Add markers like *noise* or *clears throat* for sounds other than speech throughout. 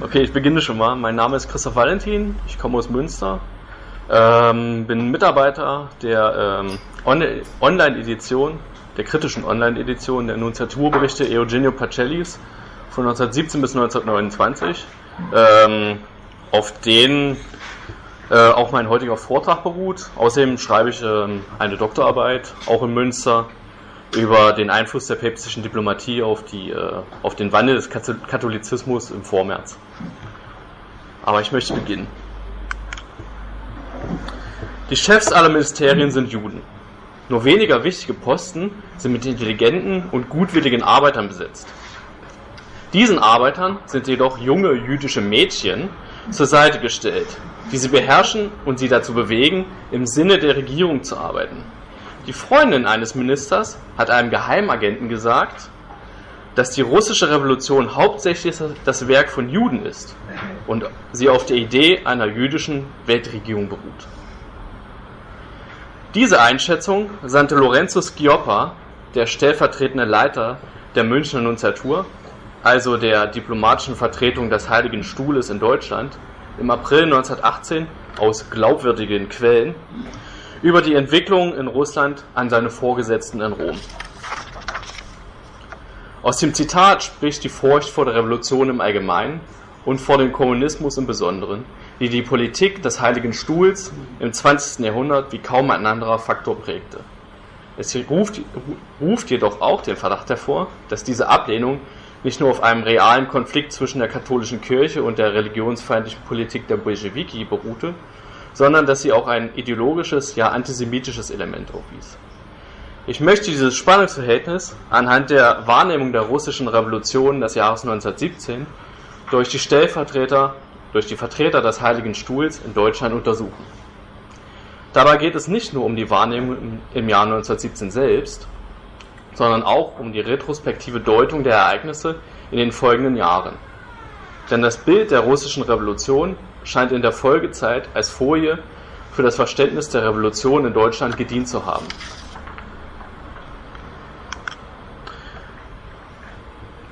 Okay, ich beginne schon mal. Mein Name ist Christoph Valentin, ich komme aus Münster, ähm, bin Mitarbeiter der ähm, On Online-Edition, der kritischen Online-Edition der Nunziaturberichte Eugenio Pacellis von 1917 bis 1929, ähm, auf denen äh, auch mein heutiger Vortrag beruht. Außerdem schreibe ich ähm, eine Doktorarbeit, auch in Münster, über den Einfluss der päpstlichen Diplomatie auf, die, äh, auf den Wandel des Katholizismus im Vormärz. Aber ich möchte beginnen. Die Chefs aller Ministerien sind Juden. Nur weniger wichtige Posten sind mit intelligenten und gutwilligen Arbeitern besetzt. Diesen Arbeitern sind jedoch junge jüdische Mädchen zur Seite gestellt, die sie beherrschen und sie dazu bewegen, im Sinne der Regierung zu arbeiten. Die Freundin eines Ministers hat einem Geheimagenten gesagt, dass die russische Revolution hauptsächlich das Werk von Juden ist und sie auf der Idee einer jüdischen Weltregierung beruht. Diese Einschätzung sandte Lorenzo Schioppa, der stellvertretende Leiter der Münchner Nunziatur, also der diplomatischen Vertretung des Heiligen Stuhles in Deutschland, im April 1918 aus glaubwürdigen Quellen über die Entwicklung in Russland an seine Vorgesetzten in Rom. Aus dem Zitat spricht die Furcht vor der Revolution im Allgemeinen und vor dem Kommunismus im Besonderen, die die Politik des Heiligen Stuhls im 20. Jahrhundert wie kaum ein anderer Faktor prägte. Es ruft, ruft jedoch auch den Verdacht hervor, dass diese Ablehnung nicht nur auf einem realen Konflikt zwischen der katholischen Kirche und der religionsfeindlichen Politik der Bolschewiki beruhte, sondern dass sie auch ein ideologisches, ja antisemitisches Element aufwies. Ich möchte dieses Spannungsverhältnis anhand der Wahrnehmung der russischen Revolution des Jahres 1917 durch die Stellvertreter, durch die Vertreter des Heiligen Stuhls in Deutschland untersuchen. Dabei geht es nicht nur um die Wahrnehmung im Jahr 1917 selbst, sondern auch um die retrospektive Deutung der Ereignisse in den folgenden Jahren. Denn das Bild der russischen Revolution scheint in der Folgezeit als Folie für das Verständnis der Revolution in Deutschland gedient zu haben.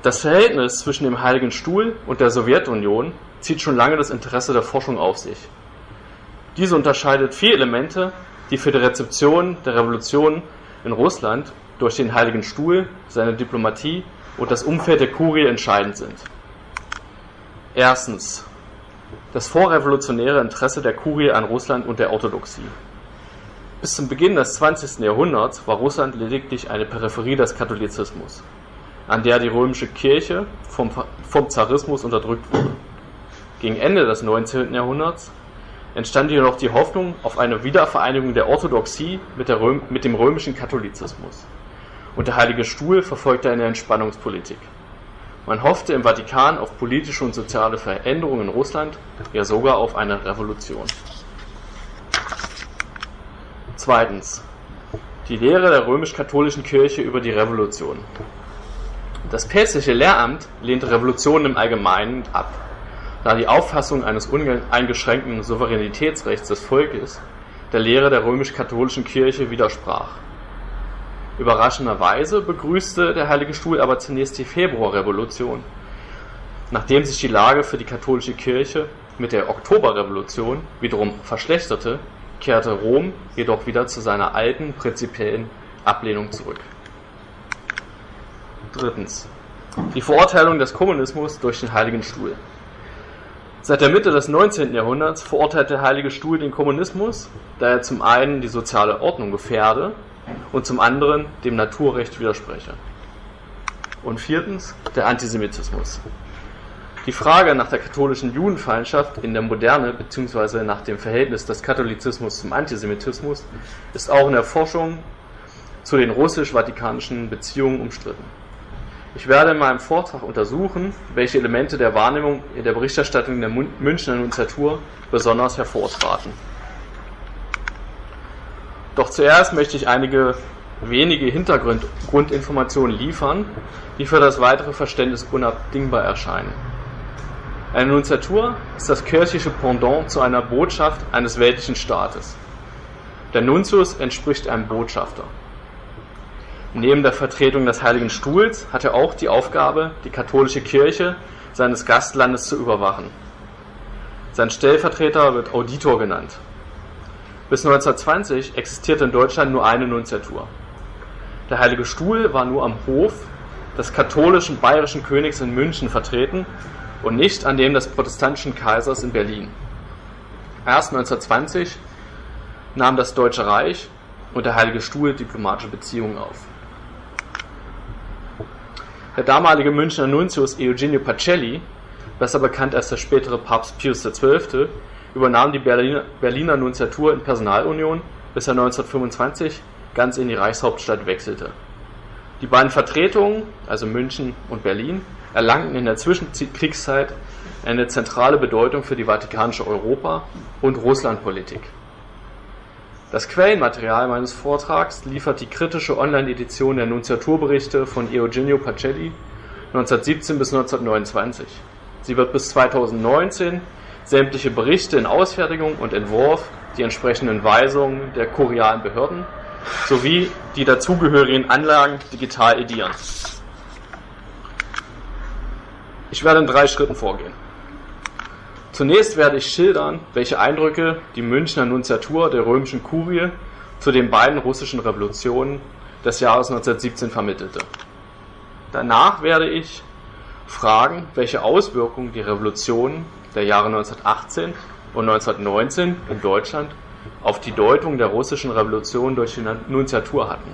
Das Verhältnis zwischen dem Heiligen Stuhl und der Sowjetunion zieht schon lange das Interesse der Forschung auf sich. Diese unterscheidet vier Elemente, die für die Rezeption der Revolution in Russland durch den Heiligen Stuhl, seine Diplomatie und das Umfeld der Kurie entscheidend sind. Erstens das vorrevolutionäre Interesse der Kurie an Russland und der Orthodoxie. Bis zum Beginn des 20. Jahrhunderts war Russland lediglich eine Peripherie des Katholizismus, an der die römische Kirche vom, vom Zarismus unterdrückt wurde. Gegen Ende des 19. Jahrhunderts entstand jedoch die Hoffnung auf eine Wiedervereinigung der Orthodoxie mit, der Röm, mit dem römischen Katholizismus. Und der Heilige Stuhl verfolgte eine Entspannungspolitik. Man hoffte im Vatikan auf politische und soziale Veränderungen in Russland, ja sogar auf eine Revolution. Zweitens. Die Lehre der römisch-katholischen Kirche über die Revolution. Das päpstliche Lehramt lehnte Revolutionen im Allgemeinen ab, da die Auffassung eines uneingeschränkten Souveränitätsrechts des Volkes der Lehre der römisch-katholischen Kirche widersprach. Überraschenderweise begrüßte der Heilige Stuhl aber zunächst die Februarrevolution. Nachdem sich die Lage für die katholische Kirche mit der Oktoberrevolution wiederum verschlechterte, kehrte Rom jedoch wieder zu seiner alten prinzipiellen Ablehnung zurück. Drittens. Die Verurteilung des Kommunismus durch den Heiligen Stuhl. Seit der Mitte des 19. Jahrhunderts verurteilt der Heilige Stuhl den Kommunismus, da er zum einen die soziale Ordnung gefährde und zum anderen dem Naturrecht widerspreche. Und viertens der Antisemitismus. Die Frage nach der katholischen Judenfeindschaft in der Moderne bzw. nach dem Verhältnis des Katholizismus zum Antisemitismus ist auch in der Forschung zu den russisch-vatikanischen Beziehungen umstritten. Ich werde in meinem Vortrag untersuchen, welche Elemente der Wahrnehmung in der Berichterstattung der Münchner Nunziatur besonders hervortraten. Doch zuerst möchte ich einige wenige Hintergrundinformationen liefern, die für das weitere Verständnis unabdingbar erscheinen. Eine Nunziatur ist das kirchliche Pendant zu einer Botschaft eines weltlichen Staates. Der Nuntius entspricht einem Botschafter. Neben der Vertretung des Heiligen Stuhls hat er auch die Aufgabe, die katholische Kirche seines Gastlandes zu überwachen. Sein Stellvertreter wird Auditor genannt. Bis 1920 existierte in Deutschland nur eine Nunziatur. Der Heilige Stuhl war nur am Hof des katholischen bayerischen Königs in München vertreten und nicht an dem des protestantischen Kaisers in Berlin. Erst 1920 nahm das Deutsche Reich und der Heilige Stuhl diplomatische Beziehungen auf. Der damalige Münchner Nuntius Eugenio Pacelli, besser bekannt als der spätere Papst Pius XII., übernahm die Berliner, Nunziatur in Personalunion, bis er 1925 ganz in die Reichshauptstadt wechselte. Die beiden Vertretungen, also München und Berlin, erlangten in der Zwischenkriegszeit eine zentrale Bedeutung für die vatikanische Europa- und Russlandpolitik. Das Quellenmaterial meines Vortrags liefert die kritische Online-Edition der Nunziaturberichte von Eugenio Pacelli 1917 bis 1929. Sie wird bis 2019 sämtliche Berichte in Ausfertigung und Entwurf, die entsprechenden Weisungen der kurialen Behörden sowie die dazugehörigen Anlagen digital edieren. Ich werde in drei Schritten vorgehen. Zunächst werde ich schildern, welche Eindrücke die Münchner Nunziatur der römischen Kurie zu den beiden russischen Revolutionen des Jahres 1917 vermittelte. Danach werde ich fragen, welche Auswirkungen die Revolutionen der Jahre 1918 und 1919 in Deutschland auf die Deutung der russischen Revolution durch die Nunziatur hatten.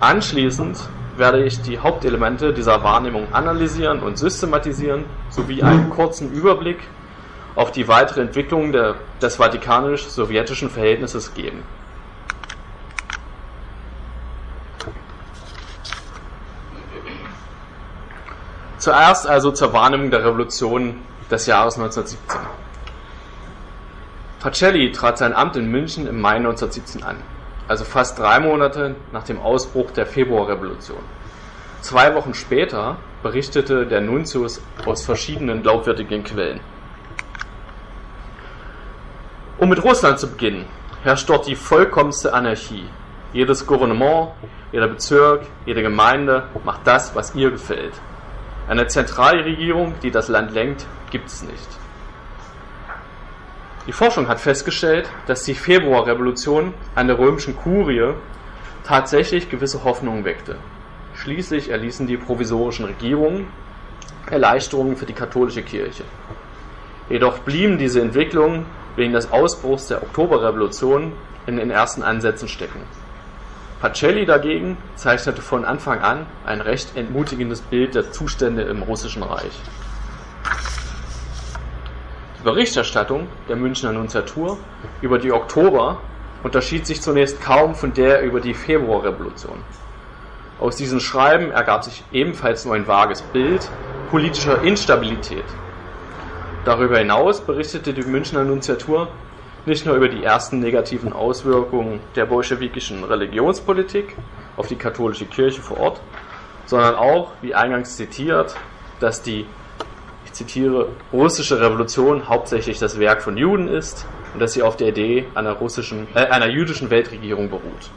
Anschließend werde ich die Hauptelemente dieser Wahrnehmung analysieren und systematisieren, sowie einen kurzen Überblick auf die weitere Entwicklung der, des vatikanisch-sowjetischen Verhältnisses geben. Zuerst also zur Wahrnehmung der Revolution des Jahres 1917. Pacelli trat sein Amt in München im Mai 1917 an also fast drei Monate nach dem Ausbruch der Februarrevolution. Zwei Wochen später berichtete der Nuntius aus verschiedenen glaubwürdigen Quellen. Um mit Russland zu beginnen, herrscht dort die vollkommenste Anarchie. Jedes Gouvernement, jeder Bezirk, jede Gemeinde macht das, was ihr gefällt. Eine Zentralregierung, die das Land lenkt, gibt es nicht. Die Forschung hat festgestellt, dass die Februarrevolution an der römischen Kurie tatsächlich gewisse Hoffnungen weckte. Schließlich erließen die provisorischen Regierungen Erleichterungen für die katholische Kirche. Jedoch blieben diese Entwicklungen wegen des Ausbruchs der Oktoberrevolution in den ersten Ansätzen stecken. Pacelli dagegen zeichnete von Anfang an ein recht entmutigendes Bild der Zustände im Russischen Reich. Die Berichterstattung der Münchner Nunziatur über die Oktober unterschied sich zunächst kaum von der über die Februarrevolution. Aus diesen Schreiben ergab sich ebenfalls nur ein vages Bild politischer Instabilität. Darüber hinaus berichtete die Münchner Nunziatur nicht nur über die ersten negativen Auswirkungen der bolschewikischen Religionspolitik auf die katholische Kirche vor Ort, sondern auch, wie eingangs zitiert, dass die ich zitiere, russische Revolution hauptsächlich das Werk von Juden ist und dass sie auf der Idee einer, russischen, äh, einer jüdischen Weltregierung beruht.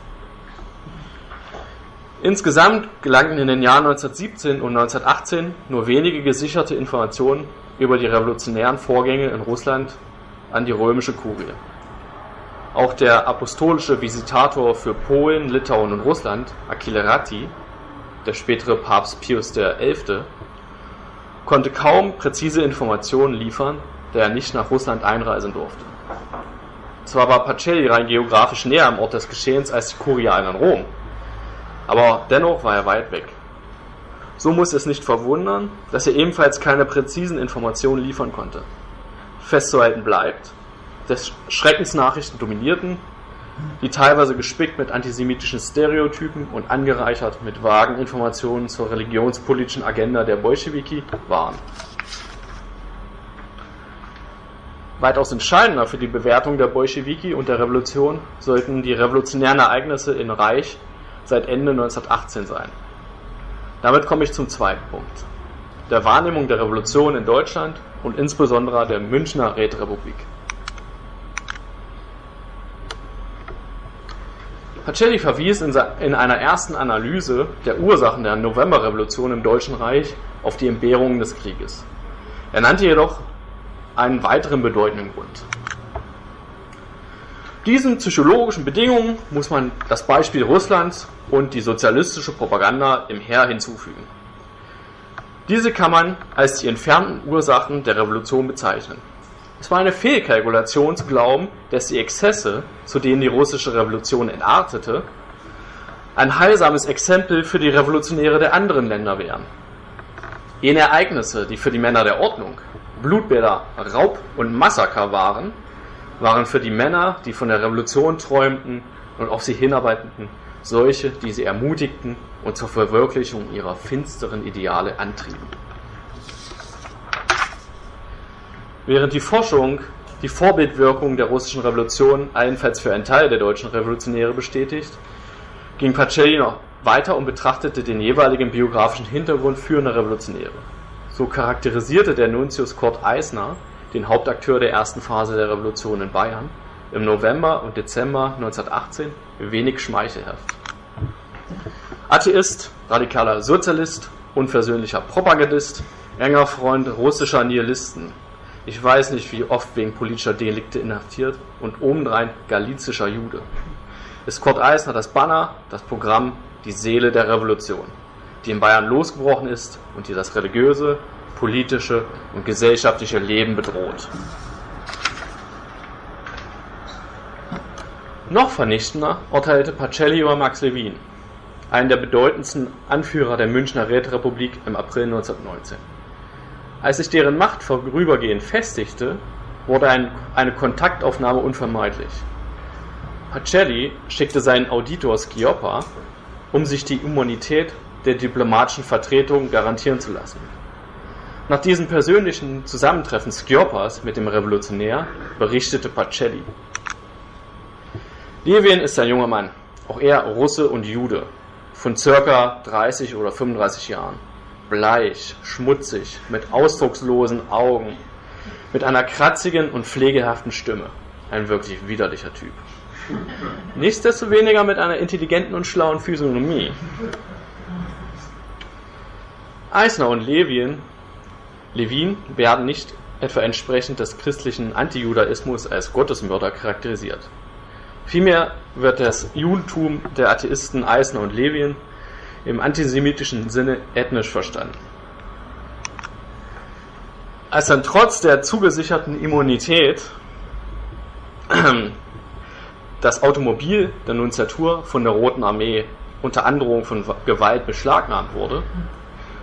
Insgesamt gelangten in den Jahren 1917 und 1918 nur wenige gesicherte Informationen über die revolutionären Vorgänge in Russland an die römische Kurie. Auch der apostolische Visitator für Polen, Litauen und Russland, Achille Ratti, der spätere Papst Pius XI., konnte kaum präzise Informationen liefern, da er nicht nach Russland einreisen durfte. Zwar war Pacelli rein geografisch näher am Ort des Geschehens als die Kurialen in Rom, aber dennoch war er weit weg. So muss es nicht verwundern, dass er ebenfalls keine präzisen Informationen liefern konnte. Festzuhalten bleibt, dass Schreckensnachrichten dominierten die teilweise gespickt mit antisemitischen Stereotypen und angereichert mit vagen Informationen zur religionspolitischen Agenda der Bolschewiki waren. Weitaus entscheidender für die Bewertung der Bolschewiki und der Revolution sollten die revolutionären Ereignisse in Reich seit Ende 1918 sein. Damit komme ich zum zweiten Punkt, der Wahrnehmung der Revolution in Deutschland und insbesondere der Münchner Räterepublik. Pacelli verwies in, einer ersten Analyse der Ursachen der Novemberrevolution im Deutschen Reich auf die Entbehrungen des Krieges. Er nannte jedoch einen weiteren bedeutenden Grund. Diesen psychologischen Bedingungen muss man das Beispiel Russlands und die sozialistische Propaganda im Heer hinzufügen. Diese kann man als die entfernten Ursachen der Revolution bezeichnen. Es war eine Fehlkalkulation zu glauben, dass die Exzesse, zu denen die russische Revolution entartete, ein heilsames Exempel für die Revolutionäre der anderen Länder wären. Jene Ereignisse, die für die Männer der Ordnung Blutbäder, Raub und Massaker waren, waren für die Männer, die von der Revolution träumten und auf sie hinarbeiteten, solche, die sie ermutigten und zur Verwirklichung ihrer finsteren Ideale antrieben. Während die Forschung die Vorbildwirkung der russischen Revolution allenfalls für einen Teil der deutschen Revolutionäre bestätigt, ging Pacelli noch weiter und betrachtete den jeweiligen biografischen Hintergrund führender Revolutionäre. So charakterisierte der Nuntius Kurt Eisner, den Hauptakteur der ersten Phase der Revolution in Bayern, im November und Dezember 1918 wenig schmeichelhaft. Atheist, radikaler Sozialist, unversöhnlicher Propagandist, enger Freund russischer Nihilisten. Ich weiß nicht, wie oft wegen politischer Delikte inhaftiert und obendrein galizischer Jude. Ist Kurt Eisner das Banner, das Programm, die Seele der Revolution, die in Bayern losgebrochen ist und die das religiöse, politische und gesellschaftliche Leben bedroht. Noch vernichtender urteilte Pacelli über Max Levin, einen der bedeutendsten Anführer der Münchner Räterepublik im April 1919. Als sich deren Macht vorübergehend festigte, wurde ein, eine Kontaktaufnahme unvermeidlich. Pacelli schickte seinen Auditor Schioppa, um sich die Immunität der diplomatischen Vertretung garantieren zu lassen. Nach diesem persönlichen Zusammentreffen Schioppas mit dem Revolutionär berichtete Pacelli. Levin ist ein junger Mann, auch er Russe und Jude, von circa 30 oder 35 Jahren. Bleich, schmutzig, mit ausdruckslosen Augen, mit einer kratzigen und pflegehaften Stimme. Ein wirklich widerlicher Typ. Nichtsdestoweniger mit einer intelligenten und schlauen Physiognomie. Eisner und Levin Levin werden nicht etwa entsprechend des christlichen Antijudaismus als Gottesmörder charakterisiert. Vielmehr wird das Judentum der Atheisten Eisner und Levin im antisemitischen Sinne ethnisch verstanden. Als dann trotz der zugesicherten Immunität *clears throat* das Automobil der Nunziatur von der Roten Armee unter Androhung von Gewalt beschlagnahmt wurde,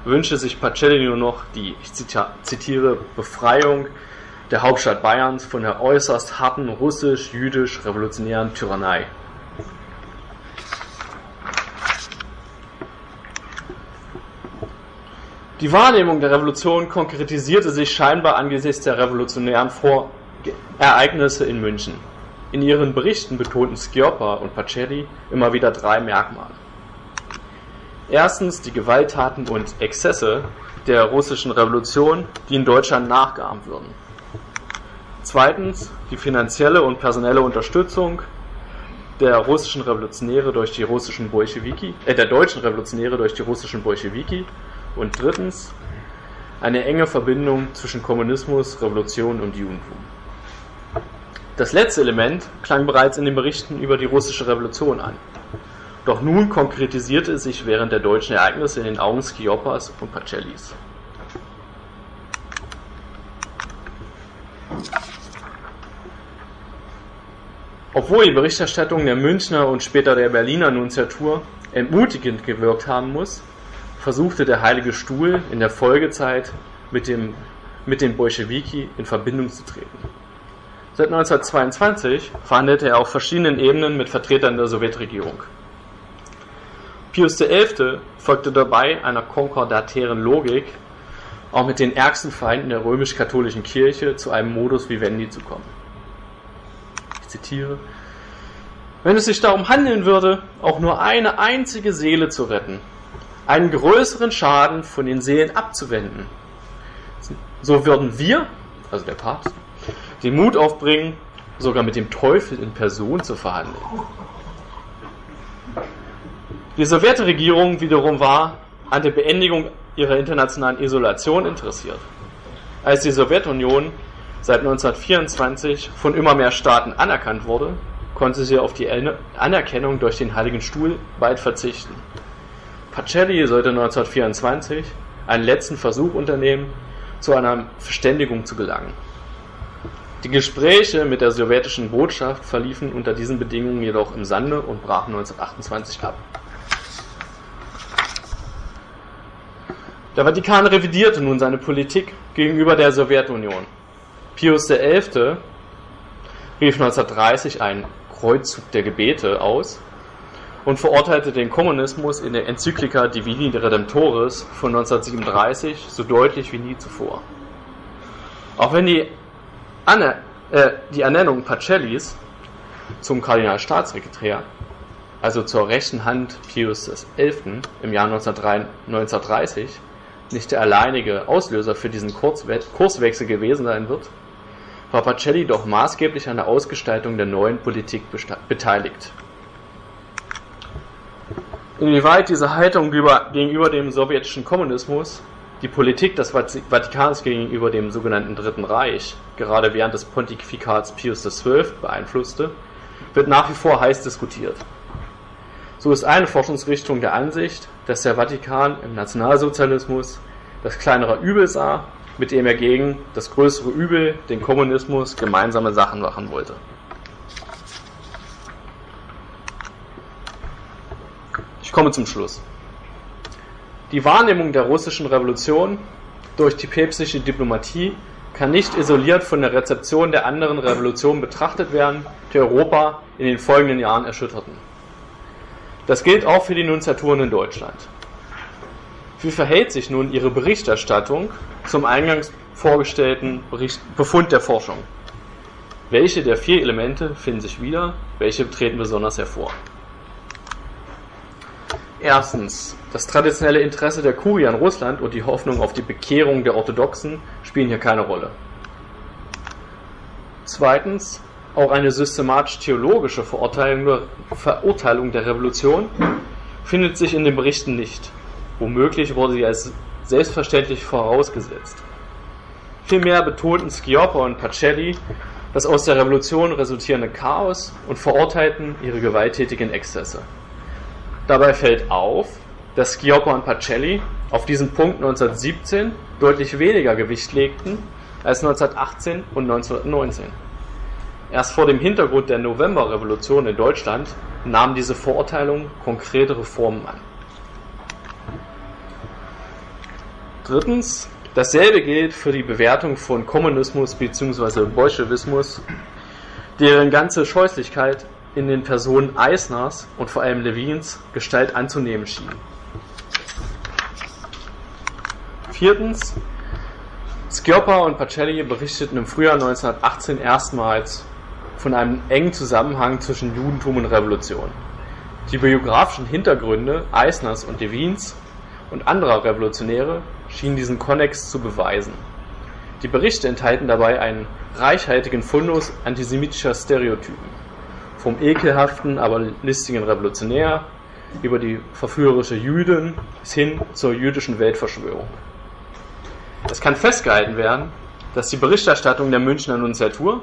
wünsche sich Pacelli nur noch die, ich zitiere, Befreiung der Hauptstadt Bayerns von der äußerst harten russisch-jüdisch-revolutionären Tyrannei. Die Wahrnehmung der Revolution konkretisierte sich scheinbar angesichts der revolutionären Vor Ereignisse in München. In ihren Berichten betonten Schioppa und Pacelli immer wieder drei Merkmale. Erstens die Gewalttaten und Exzesse der russischen Revolution, die in Deutschland nachgeahmt würden. Zweitens die finanzielle und personelle Unterstützung der russischen Revolutionäre durch die russischen Bolschewiki, äh, der deutschen Revolutionäre durch die russischen Bolschewiki. Und drittens eine enge Verbindung zwischen Kommunismus, Revolution und Judentum. Das letzte Element klang bereits in den Berichten über die russische Revolution an. Doch nun konkretisierte es sich während der deutschen Ereignisse in den Augen Schioppas und Pacellis. Obwohl die Berichterstattung der Münchner und später der Berliner Nunziatur entmutigend gewirkt haben muss, versuchte der Heilige Stuhl in der Folgezeit mit, dem, mit den Bolschewiki in Verbindung zu treten. Seit 1922 verhandelte er auf verschiedenen Ebenen mit Vertretern der Sowjetregierung. Pius XI. folgte dabei einer konkordatären Logik, auch mit den ärgsten Feinden der römisch-katholischen Kirche zu einem Modus vivendi zu kommen. Zitiere: Wenn es sich darum handeln würde, auch nur eine einzige Seele zu retten, einen größeren Schaden von den Seelen abzuwenden, so würden wir, also der Papst, den Mut aufbringen, sogar mit dem Teufel in Person zu verhandeln. Die Sowjetregierung wiederum war an der Beendigung ihrer internationalen Isolation interessiert. Als die Sowjetunion seit 1924 von immer mehr Staaten anerkannt wurde, konnte sie auf die Anerkennung durch den Heiligen Stuhl weit verzichten. Pacelli sollte 1924 einen letzten Versuch unternehmen, zu einer Verständigung zu gelangen. Die Gespräche mit der sowjetischen Botschaft verliefen unter diesen Bedingungen jedoch im Sande und brachen 1928 ab. Der Vatikan revidierte nun seine Politik gegenüber der Sowjetunion. Pius XI. rief 1930 einen Kreuzzug der Gebete aus und verurteilte den Kommunismus in der Enzyklika Divini Redemptoris von 1937 so deutlich wie nie zuvor. Auch wenn die, Anne, äh, die Ernennung Pacellis zum Kardinalstaatssekretär, also zur rechten Hand Pius XI. im Jahr 1930, nicht der alleinige Auslöser für diesen Kurswechsel gewesen sein wird, war Pacelli doch maßgeblich an der Ausgestaltung der neuen Politik beteiligt. Inwieweit diese Haltung gegenüber dem sowjetischen Kommunismus die Politik des Vatikans gegenüber dem sogenannten Dritten Reich gerade während des Pontifikats Pius XII beeinflusste, wird nach wie vor heiß diskutiert. So ist eine Forschungsrichtung der Ansicht, dass der Vatikan im Nationalsozialismus das kleinere Übel sah, mit dem er gegen das größere Übel, den Kommunismus, gemeinsame Sachen machen wollte. Ich komme zum Schluss. Die Wahrnehmung der russischen Revolution durch die päpstliche Diplomatie kann nicht isoliert von der Rezeption der anderen Revolutionen betrachtet werden, die Europa in den folgenden Jahren erschütterten. Das gilt auch für die Nunziaturen in Deutschland. Wie verhält sich nun Ihre Berichterstattung zum eingangs vorgestellten Bericht, Befund der Forschung? Welche der vier Elemente finden sich wieder? Welche treten besonders hervor? Erstens, das traditionelle Interesse der Kurie an Russland und die Hoffnung auf die Bekehrung der Orthodoxen spielen hier keine Rolle. Zweitens, auch eine systematisch-theologische Verurteilung der Revolution findet sich in den Berichten nicht. Womöglich wurde sie als selbstverständlich vorausgesetzt. Vielmehr betonten Schioppa und Pacelli das aus der Revolution resultierende Chaos und verurteilten ihre gewalttätigen Exzesse. Dabei fällt auf, dass Schioppa und Pacelli auf diesen Punkt 1917 deutlich weniger Gewicht legten als 1918 und 1919. Erst vor dem Hintergrund der Novemberrevolution in Deutschland nahm diese Verurteilung konkretere Formen an. Drittens, dasselbe gilt für die Bewertung von Kommunismus bzw. Bolschewismus, deren ganze Scheußlichkeit in den Personen Eisners und vor allem Levins Gestalt anzunehmen schien. Viertens, Schioppa und Pacelli berichteten im Frühjahr 1918 erstmals von einem engen Zusammenhang zwischen Judentum und Revolution. Die biografischen Hintergründe Eisners und Levins und anderer Revolutionäre schienen diesen Konnex zu beweisen. Die Berichte enthalten dabei einen reichhaltigen Fundus antisemitischer Stereotypen. Vom ekelhaften, aber listigen Revolutionär über die verführerische Jüdin bis hin zur jüdischen Weltverschwörung. Es kann festgehalten werden, dass die Berichterstattung der Münchner Nunziatur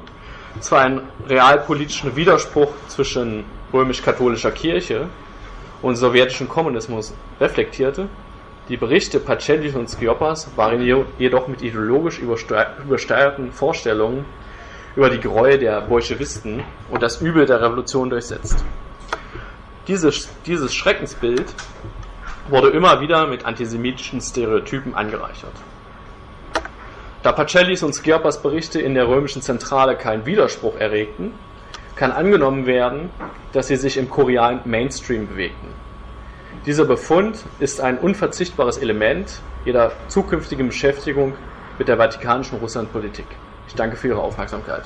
zwar einen realpolitischen Widerspruch zwischen römisch-katholischer Kirche und sowjetischem Kommunismus reflektierte, die Berichte Pacellis und Schioppas waren jedoch mit ideologisch übersteuerten Vorstellungen über die Gräuel der Bolschewisten und das Übel der Revolution durchsetzt. Dieses, dieses Schreckensbild wurde immer wieder mit antisemitischen Stereotypen angereichert. Da Pacellis und Schioppas Berichte in der römischen Zentrale keinen Widerspruch erregten, kann angenommen werden, dass sie sich im chorealen Mainstream bewegten. Dieser Befund ist ein unverzichtbares Element jeder zukünftigen Beschäftigung mit der vatikanischen Russlandpolitik. Ich danke für Ihre Aufmerksamkeit.